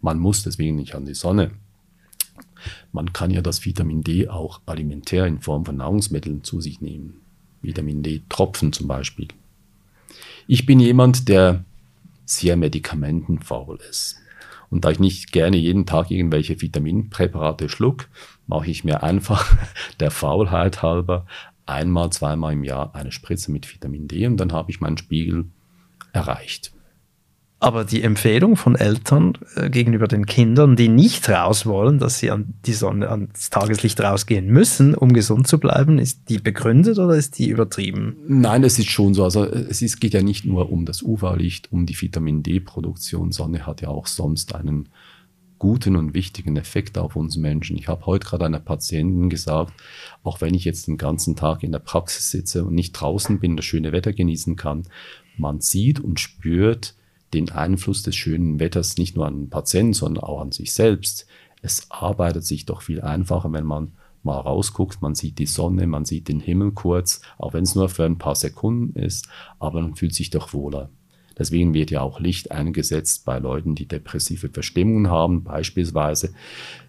Man muss deswegen nicht an die Sonne. Man kann ja das Vitamin D auch alimentär in Form von Nahrungsmitteln zu sich nehmen. Vitamin D-Tropfen zum Beispiel. Ich bin jemand, der sehr medikamentenfaul ist. Und da ich nicht gerne jeden Tag irgendwelche Vitaminpräparate schluck, mache ich mir einfach (laughs) der Faulheit halber einmal, zweimal im Jahr eine Spritze mit Vitamin D und dann habe ich meinen Spiegel erreicht. Aber die Empfehlung von Eltern äh, gegenüber den Kindern, die nicht raus wollen, dass sie an die Sonne, ans Tageslicht rausgehen müssen, um gesund zu bleiben, ist die begründet oder ist die übertrieben? Nein, es ist schon so. Also es ist, geht ja nicht nur um das UV-Licht, um die Vitamin D-Produktion. Sonne hat ja auch sonst einen guten und wichtigen Effekt auf uns Menschen. Ich habe heute gerade einer Patientin gesagt, auch wenn ich jetzt den ganzen Tag in der Praxis sitze und nicht draußen bin, das schöne Wetter genießen kann, man sieht und spürt, den Einfluss des schönen Wetters nicht nur an den Patienten, sondern auch an sich selbst. Es arbeitet sich doch viel einfacher, wenn man mal rausguckt, man sieht die Sonne, man sieht den Himmel kurz, auch wenn es nur für ein paar Sekunden ist, aber man fühlt sich doch wohler. Deswegen wird ja auch Licht eingesetzt bei Leuten, die depressive Verstimmungen haben, beispielsweise.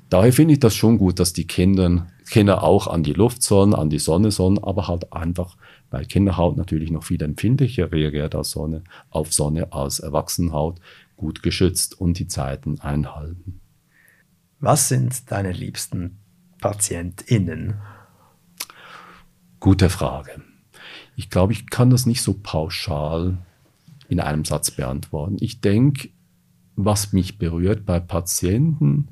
Daher finde ich das schon gut, dass die Kinder, Kinder auch an die Luft sollen, an die Sonne sollen, aber halt einfach weil Kinderhaut natürlich noch viel empfindlicher reagiert als Sonne, auf Sonne als Erwachsenenhaut, gut geschützt und die Zeiten einhalten. Was sind deine liebsten PatientInnen? Gute Frage. Ich glaube, ich kann das nicht so pauschal in einem Satz beantworten. Ich denke, was mich berührt bei Patienten,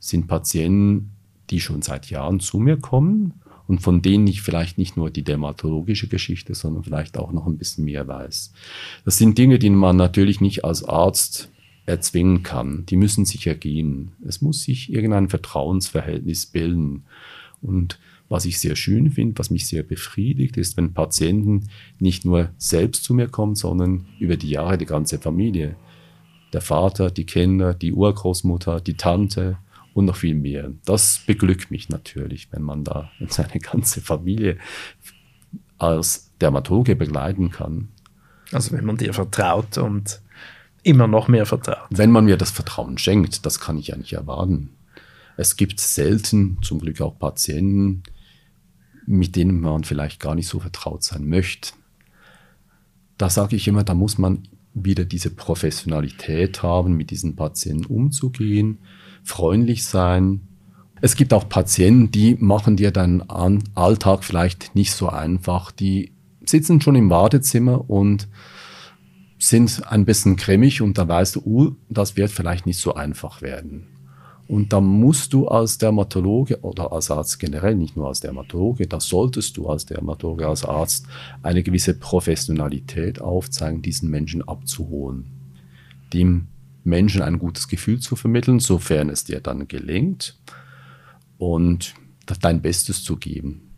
sind Patienten, die schon seit Jahren zu mir kommen und von denen ich vielleicht nicht nur die dermatologische Geschichte, sondern vielleicht auch noch ein bisschen mehr weiß. Das sind Dinge, die man natürlich nicht als Arzt erzwingen kann. Die müssen sich ergehen. Es muss sich irgendein Vertrauensverhältnis bilden. Und was ich sehr schön finde, was mich sehr befriedigt, ist, wenn Patienten nicht nur selbst zu mir kommen, sondern über die Jahre die ganze Familie. Der Vater, die Kinder, die Urgroßmutter, die Tante, und noch viel mehr. Das beglückt mich natürlich, wenn man da (laughs) seine ganze Familie als Dermatologe begleiten kann. Also wenn man dir vertraut und immer noch mehr vertraut. Wenn man mir das Vertrauen schenkt, das kann ich ja nicht erwarten. Es gibt selten, zum Glück auch Patienten, mit denen man vielleicht gar nicht so vertraut sein möchte. Da sage ich immer, da muss man wieder diese Professionalität haben, mit diesen Patienten umzugehen freundlich sein. Es gibt auch Patienten, die machen dir deinen Alltag vielleicht nicht so einfach. Die sitzen schon im Wartezimmer und sind ein bisschen cremig und da weißt du, uh, das wird vielleicht nicht so einfach werden. Und da musst du als Dermatologe oder als Arzt generell, nicht nur als Dermatologe, da solltest du als Dermatologe, als Arzt eine gewisse Professionalität aufzeigen, diesen Menschen abzuholen, dem Menschen ein gutes Gefühl zu vermitteln, sofern es dir dann gelingt und dein Bestes zu geben.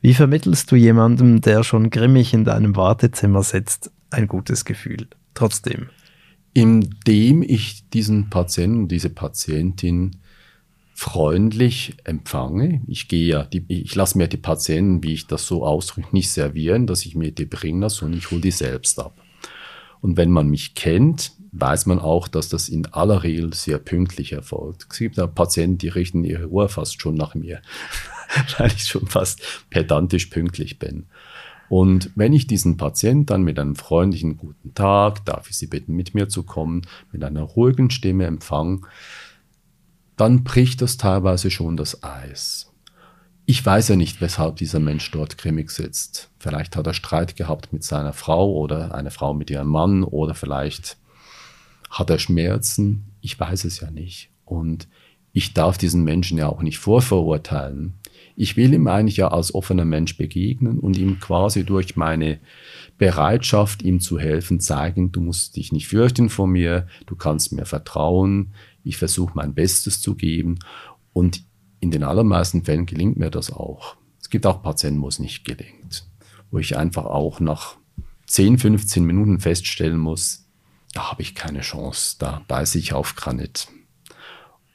Wie vermittelst du jemandem, der schon grimmig in deinem Wartezimmer sitzt, ein gutes Gefühl trotzdem? Indem ich diesen Patienten, diese Patientin freundlich empfange. Ich gehe ja, die, ich lasse mir die Patienten, wie ich das so ausdrücke, nicht servieren, dass ich mir die bringen lasse, sondern ich hole die selbst ab. Und wenn man mich kennt, weiß man auch, dass das in aller Regel sehr pünktlich erfolgt. Es gibt ja Patienten, die richten ihre Uhr fast schon nach mir, (laughs) weil ich schon fast pedantisch pünktlich bin. Und wenn ich diesen Patienten dann mit einem freundlichen guten Tag, darf ich Sie bitten, mit mir zu kommen, mit einer ruhigen Stimme empfange, dann bricht das teilweise schon das Eis. Ich weiß ja nicht, weshalb dieser Mensch dort grimmig sitzt. Vielleicht hat er Streit gehabt mit seiner Frau oder eine Frau mit ihrem Mann oder vielleicht hat er Schmerzen? Ich weiß es ja nicht. Und ich darf diesen Menschen ja auch nicht vorverurteilen. Ich will ihm eigentlich ja als offener Mensch begegnen und ihm quasi durch meine Bereitschaft, ihm zu helfen, zeigen, du musst dich nicht fürchten vor mir, du kannst mir vertrauen, ich versuche mein Bestes zu geben und in den allermeisten Fällen gelingt mir das auch. Es gibt auch Patienten, wo es nicht gelingt, wo ich einfach auch nach 10, 15 Minuten feststellen muss, da habe ich keine Chance, da beiße ich auf Granit.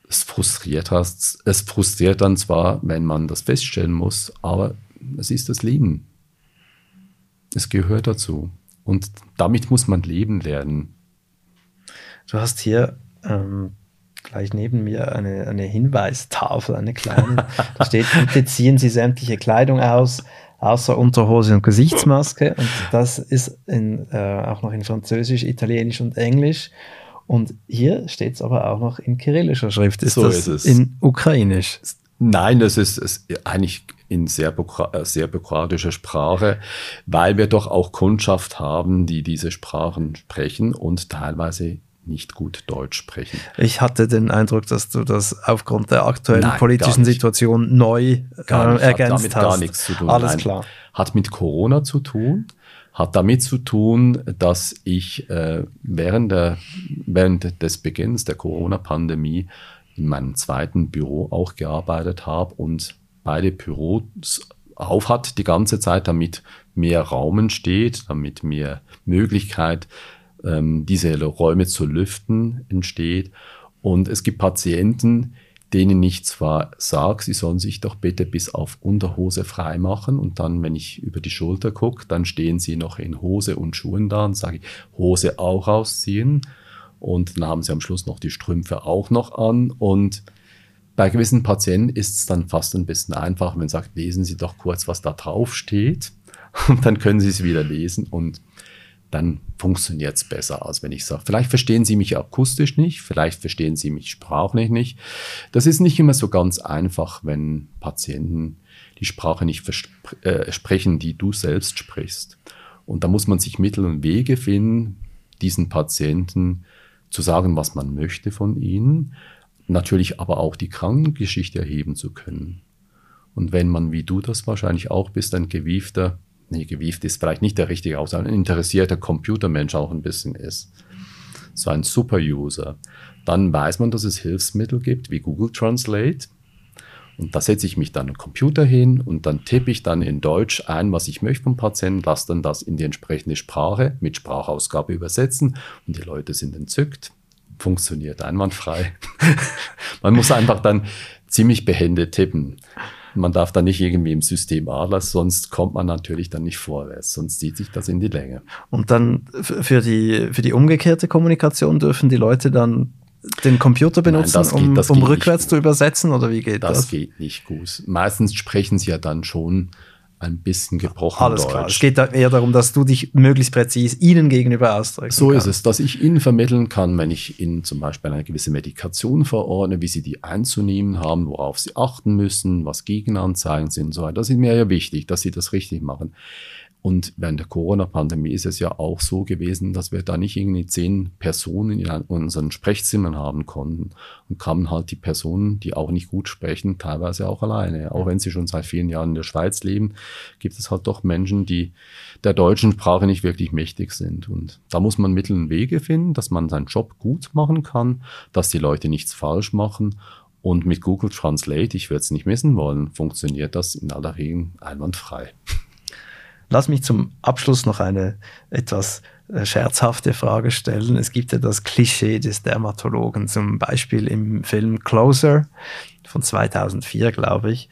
Es frustriert, hast, es frustriert dann zwar, wenn man das feststellen muss, aber es ist das Leben. Es gehört dazu. Und damit muss man leben lernen. Du hast hier ähm, gleich neben mir eine, eine Hinweistafel, eine kleine. (laughs) da steht, bitte ziehen Sie sämtliche Kleidung aus, außer Unterhose und Gesichtsmaske. Und das ist in, äh, auch noch in Französisch, Italienisch und Englisch. Und hier steht es aber auch noch in kyrillischer Schrift. Ist so das ist es. in Ukrainisch? Nein, das ist, ist eigentlich in sehr, äh, sehr bürokratischer Sprache, weil wir doch auch Kundschaft haben, die diese Sprachen sprechen und teilweise nicht gut Deutsch sprechen. Ich hatte den Eindruck, dass du das aufgrund der aktuellen Nein, politischen Situation neu gar äh, ergänzt hat damit hast. gar nichts zu tun. Alles Nein, klar. Hat mit Corona zu tun, hat damit zu tun, dass ich äh, während, der, während des Beginns der Corona-Pandemie in meinem zweiten Büro auch gearbeitet habe und beide Büros auf hat die ganze Zeit, damit mehr Raum entsteht, damit mehr Möglichkeit ähm, diese Räume zu lüften entsteht. Und es gibt Patienten, denen ich zwar sage, sie sollen sich doch bitte bis auf Unterhose frei machen und dann, wenn ich über die Schulter gucke, dann stehen sie noch in Hose und Schuhen da und sage ich, Hose auch ausziehen und dann haben sie am Schluss noch die Strümpfe auch noch an. Und bei gewissen Patienten ist es dann fast ein bisschen einfach, wenn man sagt, lesen Sie doch kurz, was da drauf steht (laughs) und dann können Sie es wieder lesen. Und dann funktioniert es besser, als wenn ich sage, vielleicht verstehen Sie mich akustisch nicht, vielleicht verstehen Sie mich sprachlich nicht. Das ist nicht immer so ganz einfach, wenn Patienten die Sprache nicht äh, sprechen, die du selbst sprichst. Und da muss man sich Mittel und Wege finden, diesen Patienten zu sagen, was man möchte von ihnen, natürlich aber auch die Krankengeschichte erheben zu können. Und wenn man, wie du das wahrscheinlich auch bist, ein gewiefter nee, gewieft ist vielleicht nicht der richtige Ausdruck, ein interessierter Computermensch auch ein bisschen ist, so ein Super-User, dann weiß man, dass es Hilfsmittel gibt wie Google Translate. Und da setze ich mich dann am Computer hin und dann tippe ich dann in Deutsch ein, was ich möchte vom Patienten, lasse dann das in die entsprechende Sprache mit Sprachausgabe übersetzen und die Leute sind entzückt. Funktioniert einwandfrei. (laughs) man muss einfach dann ziemlich behende tippen. Man darf da nicht irgendwie im System A sonst kommt man natürlich dann nicht vorwärts, sonst zieht sich das in die Länge. Und dann für die, für die umgekehrte Kommunikation dürfen die Leute dann den Computer benutzen, Nein, geht, um, um rückwärts zu übersetzen oder wie geht das? Das geht nicht gut. Meistens sprechen sie ja dann schon ein bisschen gebrochen Alles Deutsch. klar. Es geht eher darum, dass du dich möglichst präzise ihnen gegenüber ausdrückst. So kannst. ist es, dass ich ihnen vermitteln kann, wenn ich ihnen zum Beispiel eine gewisse Medikation verordne, wie sie die einzunehmen haben, worauf sie achten müssen, was Gegenanzeigen sind und so weiter. Das ist mir ja wichtig, dass sie das richtig machen. Und während der Corona-Pandemie ist es ja auch so gewesen, dass wir da nicht irgendwie zehn Personen in unseren Sprechzimmern haben konnten und kamen halt die Personen, die auch nicht gut sprechen, teilweise auch alleine. Auch wenn sie schon seit vielen Jahren in der Schweiz leben, gibt es halt doch Menschen, die der deutschen Sprache nicht wirklich mächtig sind. Und da muss man Mittel und Wege finden, dass man seinen Job gut machen kann, dass die Leute nichts falsch machen und mit Google Translate, ich würde es nicht missen wollen, funktioniert das in aller Regel einwandfrei. Lass mich zum Abschluss noch eine etwas äh, scherzhafte Frage stellen. Es gibt ja das Klischee des Dermatologen, zum Beispiel im Film Closer von 2004, glaube ich.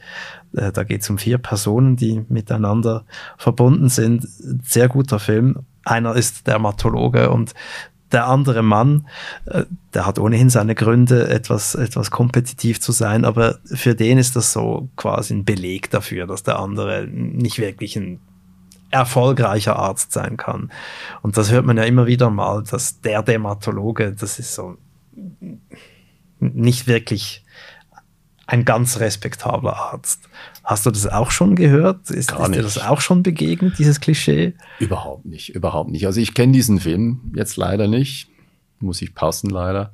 Äh, da geht es um vier Personen, die miteinander verbunden sind. Sehr guter Film. Einer ist Dermatologe und der andere Mann, äh, der hat ohnehin seine Gründe, etwas, etwas kompetitiv zu sein, aber für den ist das so quasi ein Beleg dafür, dass der andere nicht wirklich ein erfolgreicher Arzt sein kann. Und das hört man ja immer wieder mal, dass der Dermatologe, das ist so nicht wirklich ein ganz respektabler Arzt. Hast du das auch schon gehört? Ist, ist dir das auch schon begegnet, dieses Klischee? Überhaupt nicht, überhaupt nicht. Also ich kenne diesen Film jetzt leider nicht. Muss ich passen leider.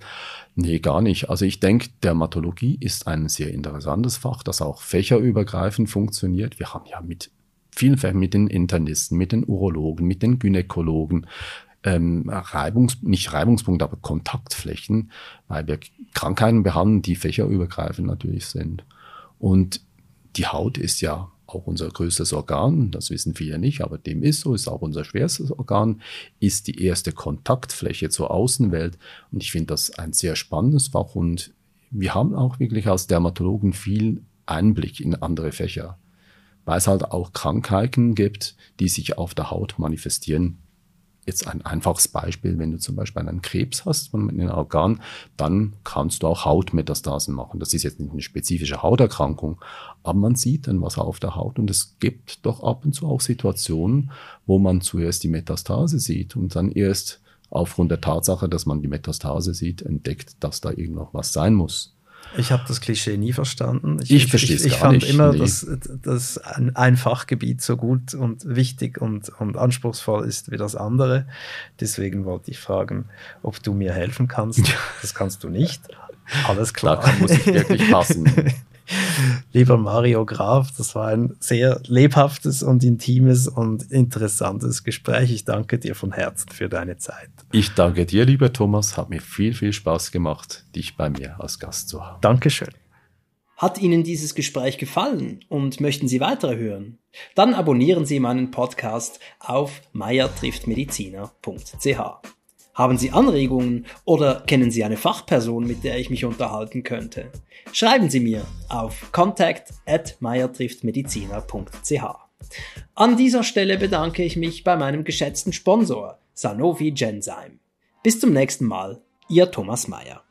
Nee, gar nicht. Also ich denke, Dermatologie ist ein sehr interessantes Fach, das auch fächerübergreifend funktioniert. Wir haben ja mit Fällen mit den Internisten, mit den Urologen, mit den Gynäkologen, ähm, Reibungs, nicht Reibungspunkte, aber Kontaktflächen, weil wir Krankheiten behandeln, die fächerübergreifend natürlich sind. Und die Haut ist ja auch unser größtes Organ, das wissen viele nicht, aber dem ist so, ist auch unser schwerstes Organ, ist die erste Kontaktfläche zur Außenwelt. Und ich finde das ein sehr spannendes Fach und wir haben auch wirklich als Dermatologen viel Einblick in andere Fächer weil es halt auch Krankheiten gibt, die sich auf der Haut manifestieren jetzt ein einfaches Beispiel, wenn du zum Beispiel einen Krebs hast von einem Organ, dann kannst du auch Hautmetastasen machen. Das ist jetzt nicht eine spezifische Hauterkrankung, aber man sieht dann was auf der Haut und es gibt doch ab und zu auch Situationen, wo man zuerst die Metastase sieht und dann erst aufgrund der Tatsache, dass man die Metastase sieht, entdeckt, dass da irgendwo was sein muss. Ich habe das Klischee nie verstanden. Ich, ich verstehe es Ich, ich fand nicht, immer, nee. dass, dass ein, ein, Fachgebiet so gut und wichtig und, und anspruchsvoll ist wie das andere. Deswegen wollte ich fragen, ob du mir helfen kannst. (laughs) Das kannst du nicht. Alles klar. Da muss ich wirklich passen. (laughs) (laughs) Lieber Mario Graf, das war ein sehr lebhaftes und intimes und interessantes Gespräch. Ich danke dir von Herzen für deine Zeit. Ich danke dir, lieber Thomas. Hat mir viel, viel Spaß gemacht, dich bei mir als Gast zu haben. Dankeschön. Hat Ihnen dieses Gespräch gefallen und möchten Sie weitere hören? Dann abonnieren Sie meinen Podcast auf meiertrifftmediziner.ch. Haben Sie Anregungen oder kennen Sie eine Fachperson, mit der ich mich unterhalten könnte? Schreiben Sie mir auf contact at An dieser Stelle bedanke ich mich bei meinem geschätzten Sponsor Sanofi Genzyme. Bis zum nächsten Mal, Ihr Thomas Meyer.